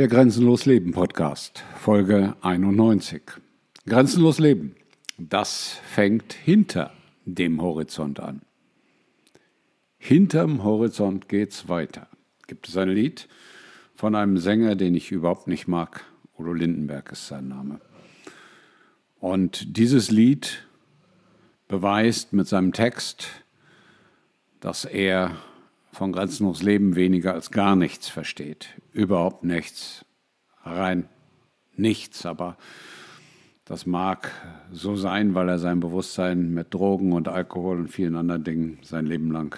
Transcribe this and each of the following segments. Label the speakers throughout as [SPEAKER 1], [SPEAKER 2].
[SPEAKER 1] Der Grenzenlos Leben Podcast, Folge 91. Grenzenlos Leben, das fängt hinter dem Horizont an. Hinterm Horizont geht's weiter. Gibt es ein Lied von einem Sänger, den ich überhaupt nicht mag. Udo Lindenberg ist sein Name. Und dieses Lied beweist mit seinem Text, dass er von grenzenlos Leben weniger als gar nichts versteht. Überhaupt nichts. Rein nichts. Aber das mag so sein, weil er sein Bewusstsein mit Drogen und Alkohol und vielen anderen Dingen sein Leben lang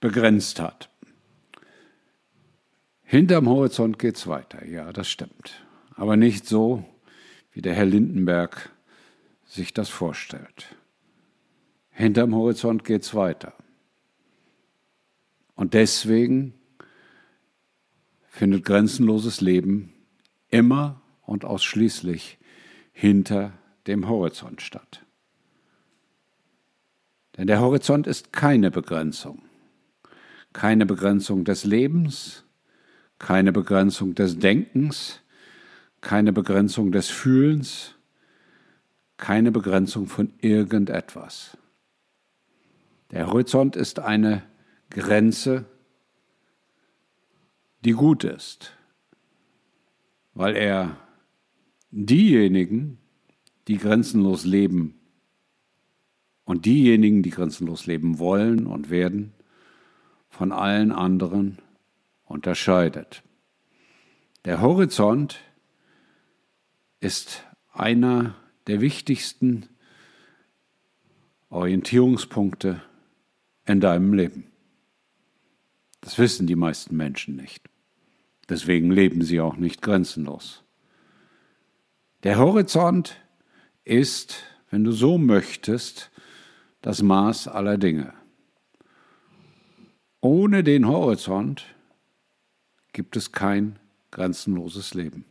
[SPEAKER 1] begrenzt hat. Hinterm Horizont geht es weiter. Ja, das stimmt. Aber nicht so, wie der Herr Lindenberg sich das vorstellt. Hinterm Horizont geht es weiter. Und deswegen findet grenzenloses Leben immer und ausschließlich hinter dem Horizont statt. Denn der Horizont ist keine Begrenzung. Keine Begrenzung des Lebens, keine Begrenzung des Denkens, keine Begrenzung des Fühlens, keine Begrenzung von irgendetwas. Der Horizont ist eine Grenze, die gut ist, weil er diejenigen, die grenzenlos leben und diejenigen, die grenzenlos leben wollen und werden, von allen anderen unterscheidet. Der Horizont ist einer der wichtigsten Orientierungspunkte in deinem Leben. Das wissen die meisten Menschen nicht. Deswegen leben sie auch nicht grenzenlos. Der Horizont ist, wenn du so möchtest, das Maß aller Dinge. Ohne den Horizont gibt es kein grenzenloses Leben.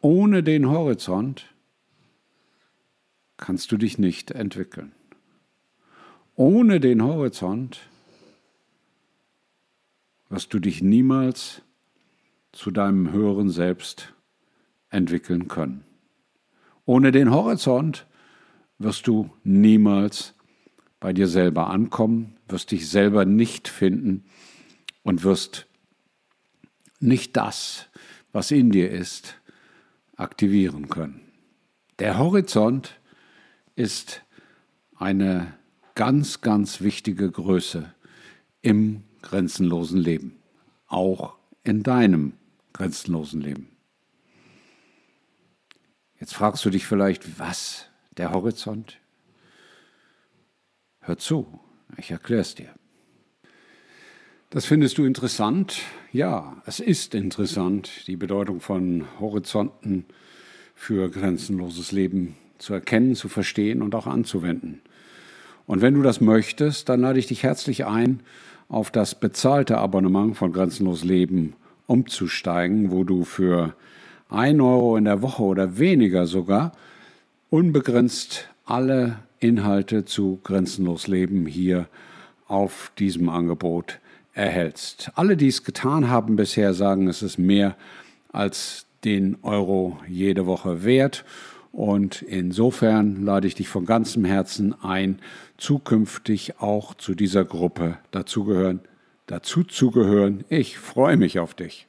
[SPEAKER 1] Ohne den Horizont kannst du dich nicht entwickeln. Ohne den Horizont wirst du dich niemals zu deinem höheren Selbst entwickeln können. Ohne den Horizont wirst du niemals bei dir selber ankommen, wirst dich selber nicht finden und wirst nicht das, was in dir ist, aktivieren können. Der Horizont ist eine ganz, ganz wichtige Größe im grenzenlosen Leben, auch in deinem grenzenlosen Leben. Jetzt fragst du dich vielleicht, was? Der Horizont? Hör zu, ich erkläre es dir. Das findest du interessant? Ja, es ist interessant, die Bedeutung von Horizonten für grenzenloses Leben zu erkennen, zu verstehen und auch anzuwenden. Und wenn du das möchtest, dann lade ich dich herzlich ein, auf das bezahlte Abonnement von Grenzenlos Leben umzusteigen, wo du für ein Euro in der Woche oder weniger sogar unbegrenzt alle Inhalte zu Grenzenlos Leben hier auf diesem Angebot erhältst. Alle, die es getan haben bisher, sagen, es ist mehr als den Euro jede Woche wert. Und insofern lade ich dich von ganzem Herzen ein, zukünftig auch zu dieser Gruppe dazugehören, dazu zu gehören. Ich freue mich auf dich.